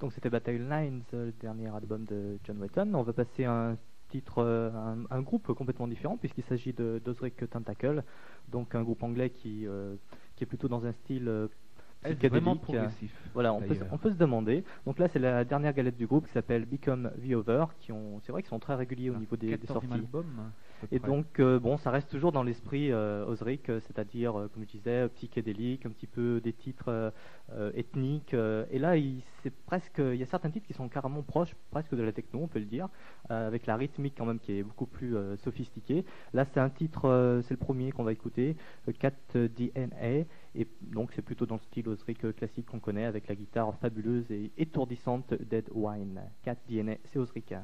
Donc c'était Battle Lines, le dernier album de John Wetton. On va passer un titre, un, un groupe complètement différent puisqu'il s'agit de d'Ozric Tentacle, donc un groupe anglais qui, qui est plutôt dans un style vraiment progressif. Voilà, on peut, on peut, se demander. Donc là, c'est la dernière galette du groupe qui s'appelle Become the Over, qui ont, c'est vrai qu'ils sont très réguliers au niveau des, des sorties. Albums, et donc, euh, bon, ça reste toujours dans l'esprit euh, Osric, euh, c'est-à-dire, comme je disais, psychédélique, un petit peu des titres ethniques. et là, il, c'est presque, il y a certains titres qui sont carrément proches, presque de la techno, on peut le dire, avec la rythmique quand même qui est beaucoup plus sophistiquée. Là, c'est un titre, c'est le premier qu'on va écouter, 4 DNA. Et donc c'est plutôt dans le style Osric classique qu'on connaît avec la guitare fabuleuse et étourdissante Dead Wine. 4 DNA, c'est Osric.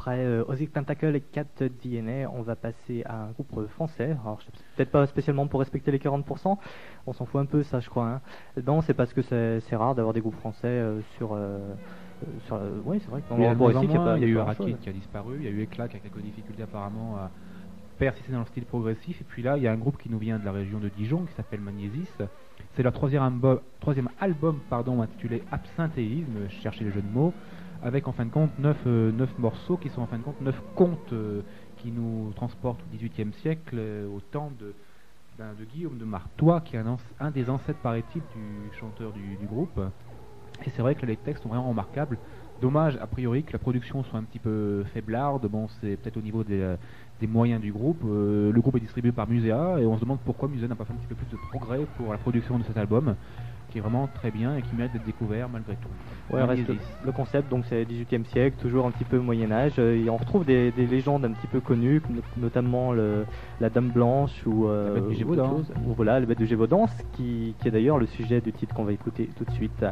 Après euh, Ozzy Tentacle et 4 DNA, on va passer à un groupe français. Alors, peut-être pas spécialement pour respecter les 40%, on s'en fout un peu, ça, je crois. Hein. Non, c'est parce que c'est rare d'avoir des groupes français euh, sur. Euh, sur oui, c'est vrai. il y a, eu Araki qui a disparu, il y a eu Eclat qui a quelques difficultés apparemment à persister dans le style progressif. Et puis là, il y a un groupe qui nous vient de la région de Dijon qui s'appelle Magnésis. C'est leur troisième album, troisième album pardon, intitulé Absinthéisme, chercher les jeux de mots avec en fin de compte 9, euh, morceaux qui sont en fin de compte 9 contes euh, qui nous transportent au XVIIIe siècle, euh, au temps de, ben, de Guillaume de Martois, qui est un, des ancêtres, paraît-il, du chanteur du, groupe. Et c'est vrai que les textes sont vraiment remarquables. Dommage, a priori, que la production soit un petit peu faiblarde. Bon, c'est peut-être au niveau des, moyens du groupe. le groupe est distribué par Muséa et on se demande pourquoi Muséa n'a pas fait un petit peu plus de progrès pour la production de cet album qui est vraiment très bien et qui mérite d'être découvert malgré tout. Ouais, reste le concept, donc c'est 18e siècle, toujours un petit peu Moyen Âge. Euh, et on retrouve des, légendes un petit peu connues, notamment le, la Dame Blanche ou, euh, la bête du Gévaudan. ou voilà, la bête du Gévaudan, qui, qui est d'ailleurs le sujet du titre qu'on va écouter tout de suite.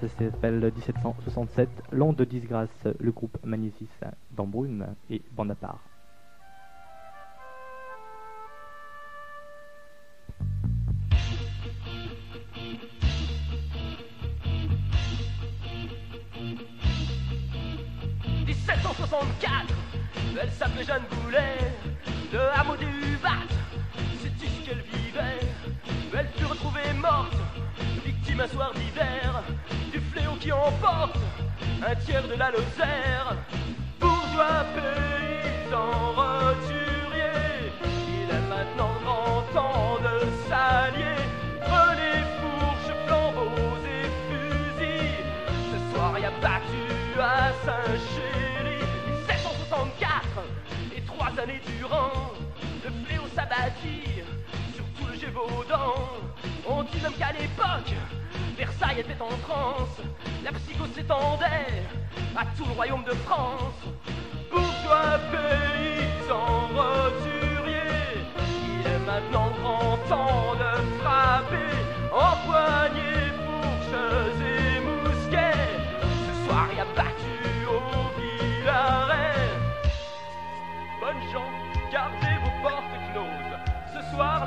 Ça s'appelle 1767, L'Onde de disgrâce, le groupe Magnésis d'Embrune et Bonaparte. 1764, elle s'appelait Jeanne Boulet, de hameau des Hubat, c'est ici qu'elle vivait. Elle fut retrouvée morte, victime un soir d'hiver, du fléau qui emporte un tiers de la Lozère. Bourgeois paysan roturier, il est maintenant grand temps de s'allier. Prenez fourches, flambeaux et fusils, ce soir y a battu à Saint-Chély années durant, le fléau s'abattit sur tout le Gévaudan. On dit même qu'à l'époque, Versailles était en transe, la psychose s'étendait à tout le royaume de France. Bourgeois paysan roturier, il est maintenant grand temps de frapper, empoigner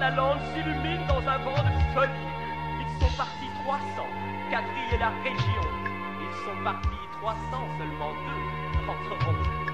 la lande s'illumine dans un vent de folie. Ils sont partis 300, quadriller la région. Ils sont partis 300, seulement deux rentreront.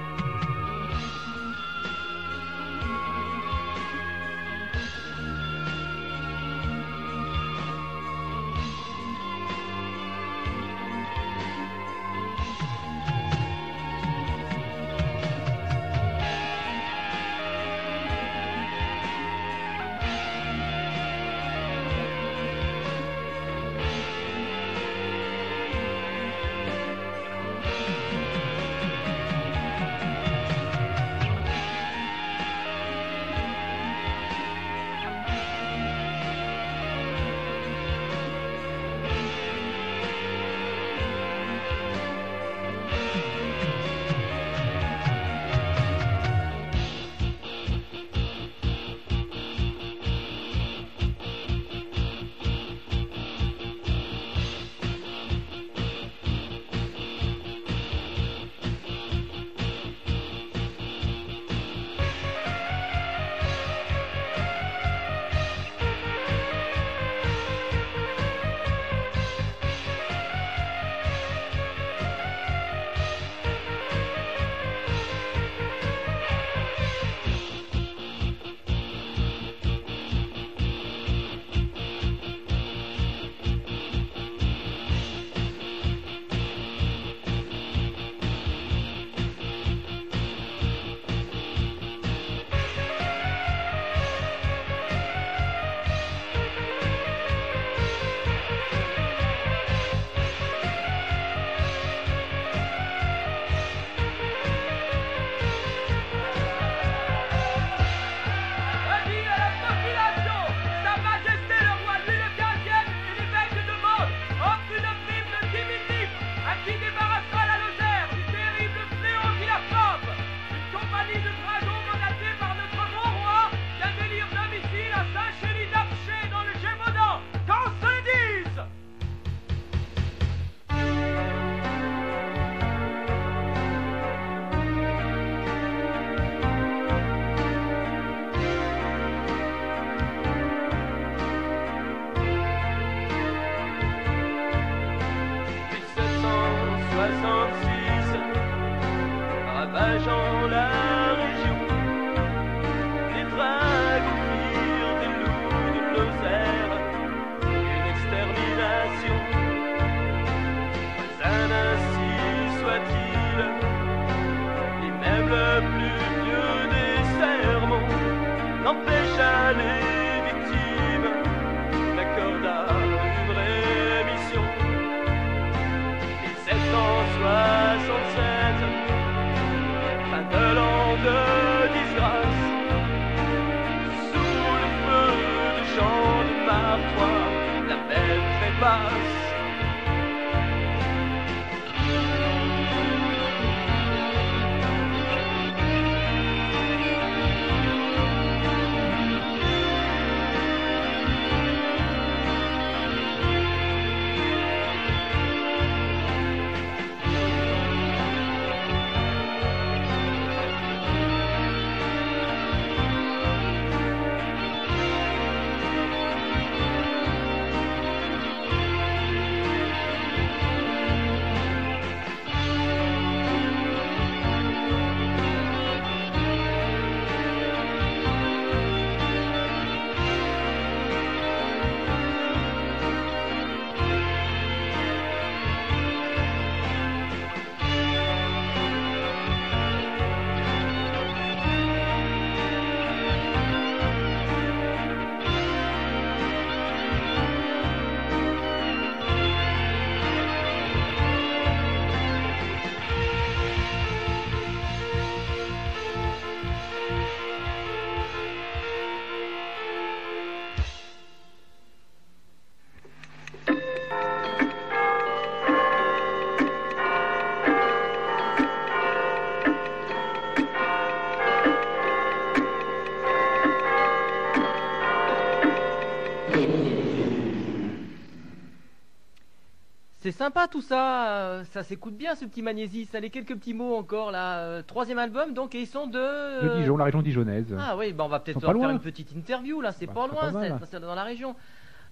Sympa tout ça, euh, ça s'écoute bien ce petit Magnésis. Allez, quelques petits mots encore là. Euh, troisième album donc, et ils sont de. De Dijon, la région dijonnaise. Ah oui, bah on va peut-être faire loin. une petite interview là, c'est Bah, pas loin, c'est dans la région.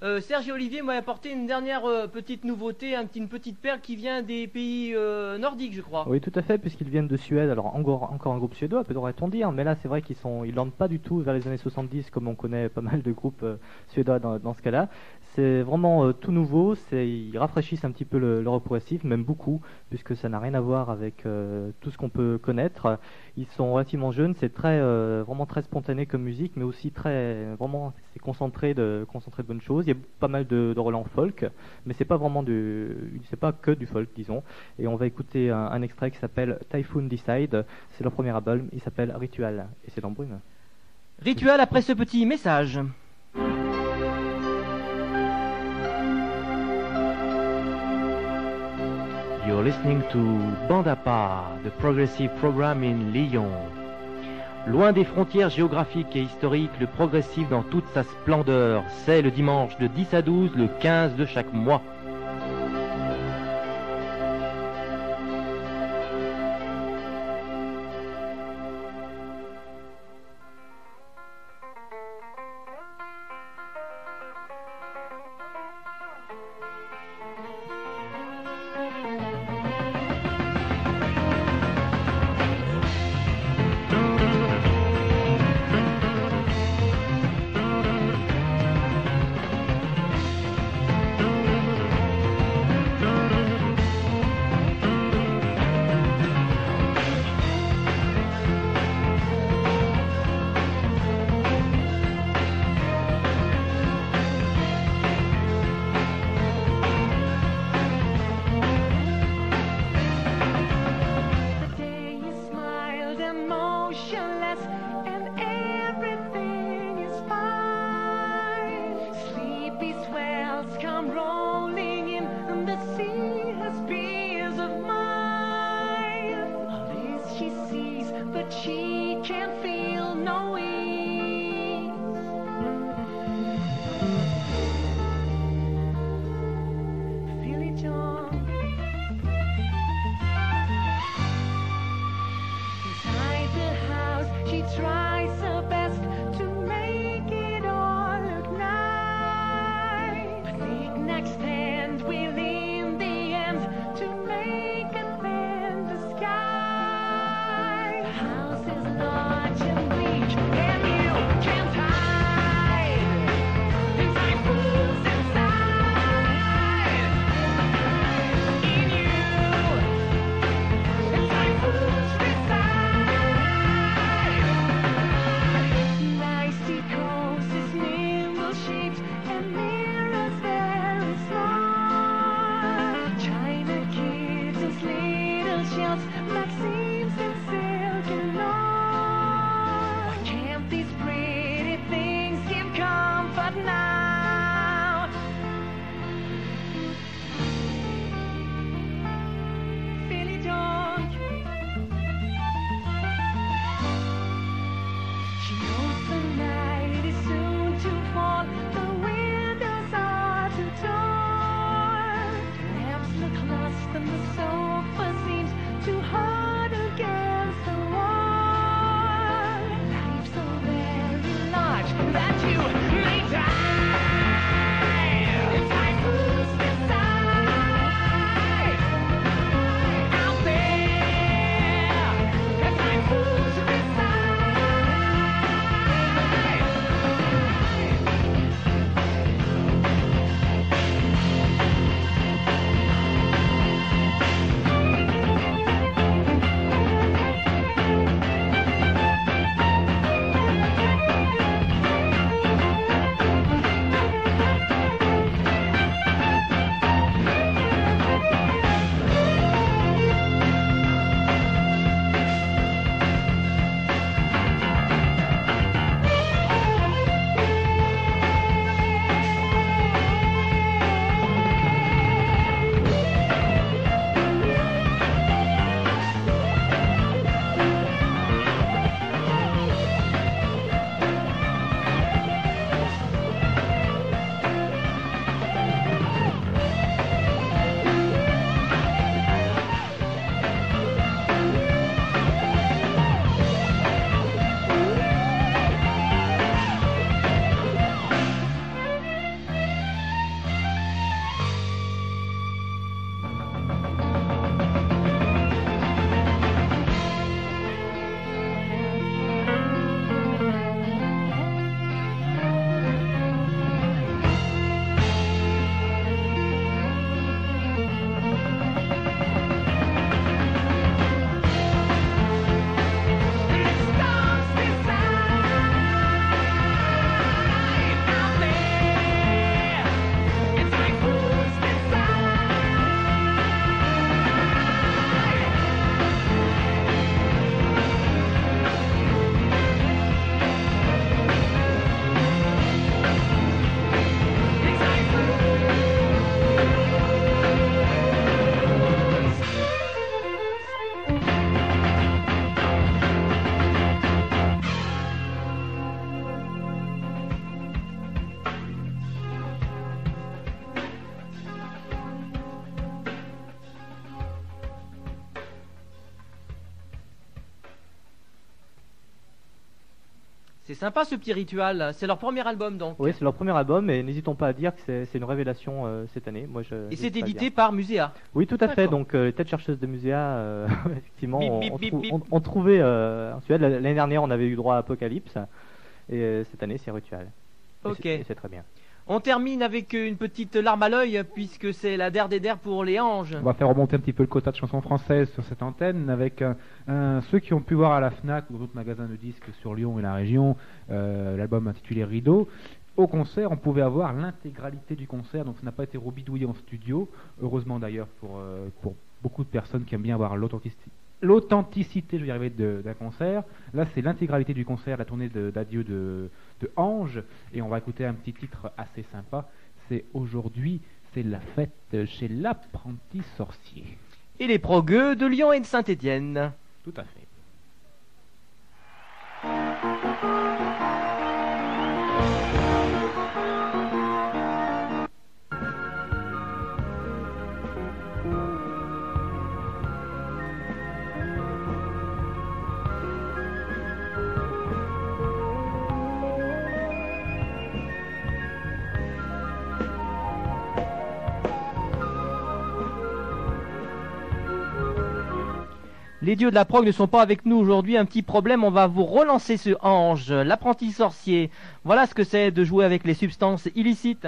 Euh, Serge et Olivier m'ont apporté une dernière euh, petite nouveauté, un petit- une petite perle qui vient des pays euh, nordiques, je crois. Oui, tout à fait, puisqu'ils viennent de Suède. Alors, encore, encore un groupe suédois, peut-on dire, mais là, c'est vrai qu'ils sont, ils landent pas du tout vers les années 70, comme on connaît pas mal de groupes euh, suédois dans, dans ce cas-là. C'est vraiment euh, tout nouveau. Ils rafraîchissent un petit peu le, le progressif, même beaucoup, puisque ça n'a rien à voir avec euh, tout ce qu'on peut connaître. Ils sont relativement jeunes. C'est très, euh, vraiment très spontané comme musique, mais aussi très, vraiment, c'est concentré de, concentré de bonnes choses. Il y a pas mal de, de relents folk, mais c'est pas vraiment du, c'est pas que du folk, disons. Et on va écouter un, extrait qui s'appelle Typhoon Decide. C'est leur premier album. Il s'appelle Ritual. Et c'est dans Brume. Rituel après ce petit message. Listening to Bandapa, the progressive program in Lyon. Loin des frontières géographiques et historiques, le progressif dans toute sa splendeur, c'est le dimanche de 10 à 12, le 15 de chaque mois. Sympa ce petit rituel. C'est leur premier album donc. Oui, c'est leur premier album et n'hésitons pas à dire que c'est- c'est une révélation euh, cette année. Moi, je, Et c'est édité par Muséa. Oui, tout à fait. Donc, euh, les têtes chercheuses de Muséa, euh, effectivement, Bip, bip, on bip, trou- bip. on- on trouvait euh, un Suède. L'année dernière, on avait eu droit à Apocalypse. Et cette année, c'est Ritual. Et Ok. c'est- et C'est très bien. On termine avec une petite larme à l'œil puisque c'est la der des der pour les anges. On va faire remonter un petit peu le quota de chansons françaises sur cette antenne avec euh, ceux qui ont pu voir à la FNAC ou d'autres magasins de disques sur Lyon et la région euh, l'album intitulé Rideau. Au concert, on pouvait avoir l'intégralité du concert, donc ça n'a pas été rebidouillé en studio. Heureusement d'ailleurs pour, euh, pour beaucoup de personnes qui aiment bien avoir l'authenticité. L'authenticité, je vais y arriver, d'un concert. Là, c'est l'intégralité du concert, la tournée de- d'adieu de, de Ange. Et on va écouter un petit titre assez sympa. C'est aujourd'hui, c'est la fête chez l'apprenti sorcier. Et les progueux de Lyon et de Saint-Étienne. Tout à fait. Les dieux de la prog ne sont pas avec nous aujourd'hui. Un petit problème, on va vous relancer ce ange, l'apprenti sorcier. Voilà ce que c'est de jouer avec les substances illicites.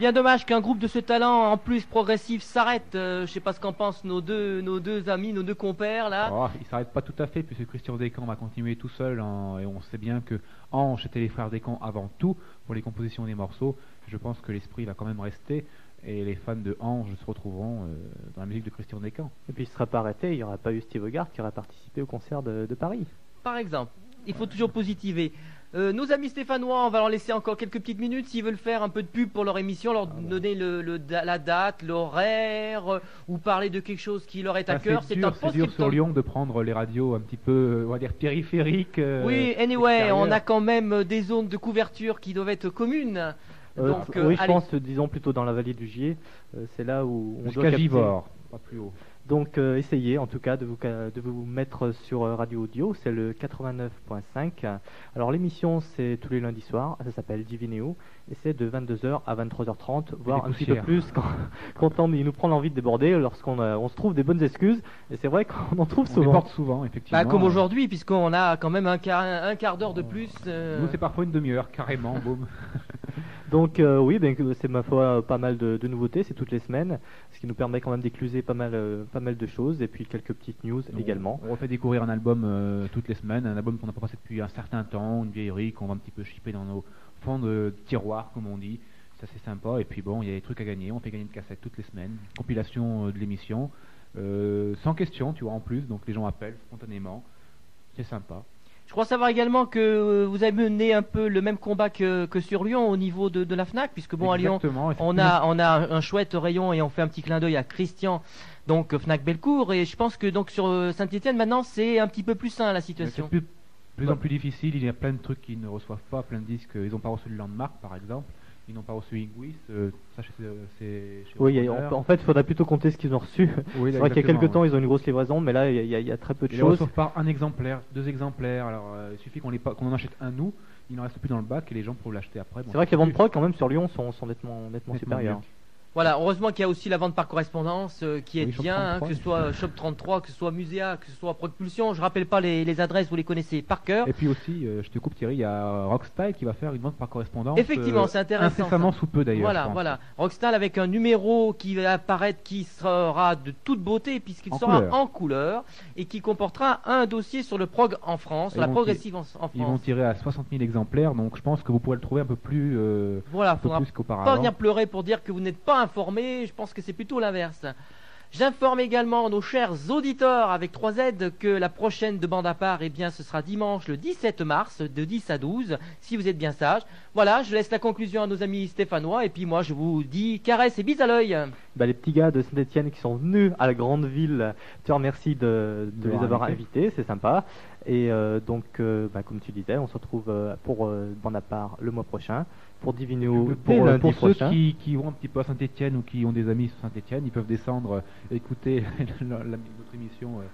Bien dommage qu'un groupe de ce talent en plus progressif s'arrête. Euh, je sais pas ce qu'en pensent nos deux, nos deux amis, nos deux compères là. Oh, il s'arrête pas tout à fait puisque Christian Descamps va continuer tout seul en- et on sait bien que Ange était les frères Descamps avant tout pour les compositions des morceaux. Je pense que l'esprit va quand même rester et les fans de Ange se retrouveront euh, dans la musique de Christian Descamps. Et puis il ne serait pas arrêté, il n'y aurait pas eu Steve Hogarth qui aurait participé au concert de, de Paris. Par exemple, il faut toujours positiver. Euh, nos amis stéphanois, on va leur laisser encore quelques petites minutes s'ils veulent faire un peu de pub pour leur émission, leur donner le, le- la date, l'horaire, euh, ou parler de quelque chose qui leur est à Ah, cœur. c'est un dur, c'est dur sur Lyon de prendre les radios un petit peu, euh, on va dire périphériques. euh, Oui, anyway, on a quand même des zones de couverture qui doivent être communes. Donc, oui, je allez. pense, disons plutôt dans la vallée du Gier. C'est là où on doit capter. Pas plus haut. Donc euh, essayez en tout cas de vous, de vous mettre sur euh, Radio Audio, c'est le 89.5. Alors l'émission c'est tous les lundis soirs, ça s'appelle Divinéo et c'est de 22h à 23h30, voire un petit peu plus quand, quand on, il nous prend l'envie de déborder lorsqu'on a- on se trouve des bonnes excuses et c'est vrai qu'on en trouve On souvent. déborde souvent, effectivement. Bah, comme aujourd'hui, puisqu'on a quand même un quart, un quart d'heure de plus. euh, Nous, c'est parfois une demi-heure, carrément, boum. Donc euh, oui, ben, c'est ma foi pas mal de, de nouveautés, c'est toutes les semaines, ce qui nous permet quand même d'écluser pas mal, euh, pas mal de choses et puis quelques petites news Donc, également. On refait découvrir un album euh, toutes les semaines, un album qu'on n'a pas passé depuis un certain temps, une vieillerie qu'on va un petit peu chipper dans nos fonds de tiroirs, comme on dit. Ça c'est sympa. Et puis bon, il y a des trucs à gagner. On fait gagner une cassette toutes les semaines, compilation de l'émission, Euh, sans question, tu vois, en plus. Donc les gens appellent spontanément. C'est sympa. Je crois savoir également que euh, vous avez mené un peu le même combat que, que sur Lyon au niveau de, de la FNAC, puisque bon, à Lyon, on a, on a un chouette rayon et on fait un petit clin d'œil à Christian, donc euh, Fnac Bellecour. Et je pense que donc sur Saint-Etienne, maintenant, c'est un petit peu plus sain la situation. C'est plus, plus en plus difficile. Il y a plein de trucs qu'ils ne reçoivent pas, plein de disques. Ils n'ont pas reçu le Landmark, par exemple. Ils n'ont pas reçu Ingwis. euh, ça, c'est Oui, en fait, il faudrait plutôt compter ce qu'ils ont reçu. Oui, c'est vrai qu'il y a quelques temps, ils ont une grosse livraison, mais là, il y a- y, y très peu de Ils choses. reçoivent par un exemplaire, deux exemplaires. Alors, euh, il suffit qu'on en achète un nous. Il n'en reste plus dans le bac et les gens pourront l'acheter après. Bon, C'est vrai que les ventes quand même, sur Lyon, sont, sont nettement, nettement, nettement supérieures. Voilà, heureusement qu'il y a aussi la vente par correspondance euh, qui est Oui, bien, hein, 33, que ce soit Shop 33, que ce soit Muséa, que ce soit Propulsion. Je rappelle pas les, les adresses, vous les connaissez par cœur. Et puis aussi, euh, je te coupe Thierry, il y a Rockstyle qui va faire une vente par correspondance. Effectivement, euh, c'est intéressant. Incessamment sous peu d'ailleurs. Voilà, voilà. Rockstar avec un numéro qui va apparaître, qui sera de toute beauté puisqu'il sera couleur. en couleur et qui comportera un dossier sur le prog en France, sur la progressive en, en Ils vont France. tirer à 60 000 exemplaires, donc je pense que vous pourrez le trouver un peu plus, Voilà, un peu faudra plus pas qu'auparavant. venir pleurer pour dire que vous n'êtes pas informé. Je pense que c'est plutôt l'inverse. J'informe également nos chers auditeurs avec 3 Z que la prochaine de bande à part, eh bien, ce sera dimanche le 17 mars de 10 à 12, si vous êtes bien sage. Voilà, je laisse la conclusion à nos amis stéphanois et puis moi je vous dis caresse et bise à l'œil. Bah, les petits gars de Saint-Etienne qui sont venus à la grande ville, je te remercie de, de De les avoir invités, c'est sympa. Et euh, donc, euh, bah, comme tu disais, on se retrouve euh, pour euh, Bande à part le mois prochain, pour Divino Pour, lundi pour ceux qui, qui vont un petit peu à Saint-Etienne ou qui ont des amis sur Saint-Etienne, ils peuvent descendre euh, écouter la- la- notre émission euh,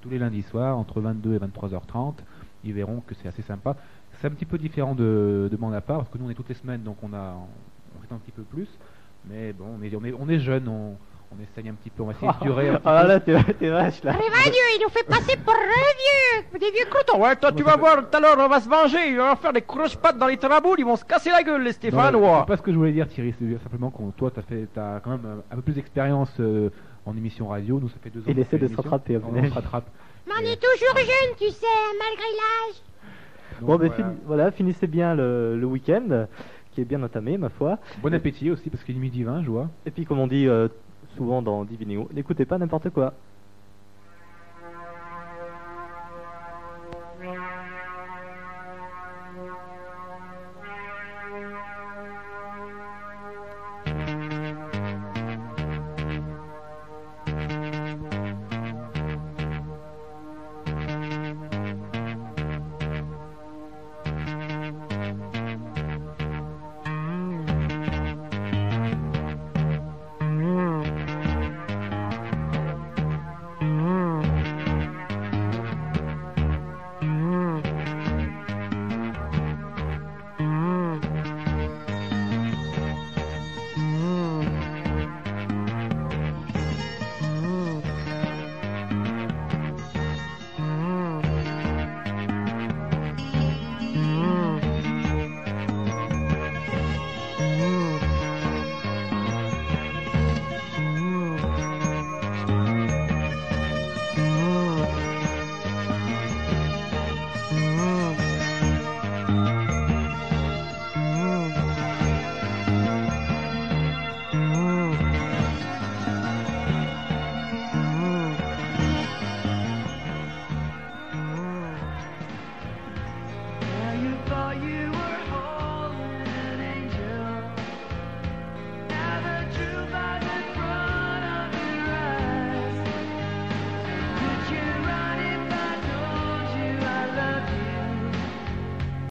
tous les lundis soirs entre 22 et 23h30. Ils verront que c'est assez sympa. C'est un petit peu différent de, de bande à part parce que nous on est toutes les semaines donc on a on reste un petit peu plus. Mais bon, on est, on est, on est jeune, on, on essaye un petit peu, on va essayer de durer un petit Ah là, t'es t'es vache là. il nous fait passer pour vieux, des vieux croutons. Ouais, toi tu vas voir, tout à l'heure on va se venger, ils vont faire des croche-pattes dans les traboules, ils vont se casser la gueule les Non, Stéphanois. C'est pas ce que je voulais dire Thierry, c'est simplement que toi tu as, fait, as quand même un, peu plus d'expérience euh, en émission radio, nous ça fait deux ans Il essaie de se rattraper, On se rattrape. Mais on est toujours jeune, tu sais, malgré l'âge. Donc, Bon, ben, voilà. fin- voilà, finissez bien le, le week-end, qui est bien entamé, ma foi. Bon appétit aussi parce qu'il est midi 20 je vois. Et puis, comme on dit euh, souvent dans Divinéo, n'écoutez pas n'importe quoi.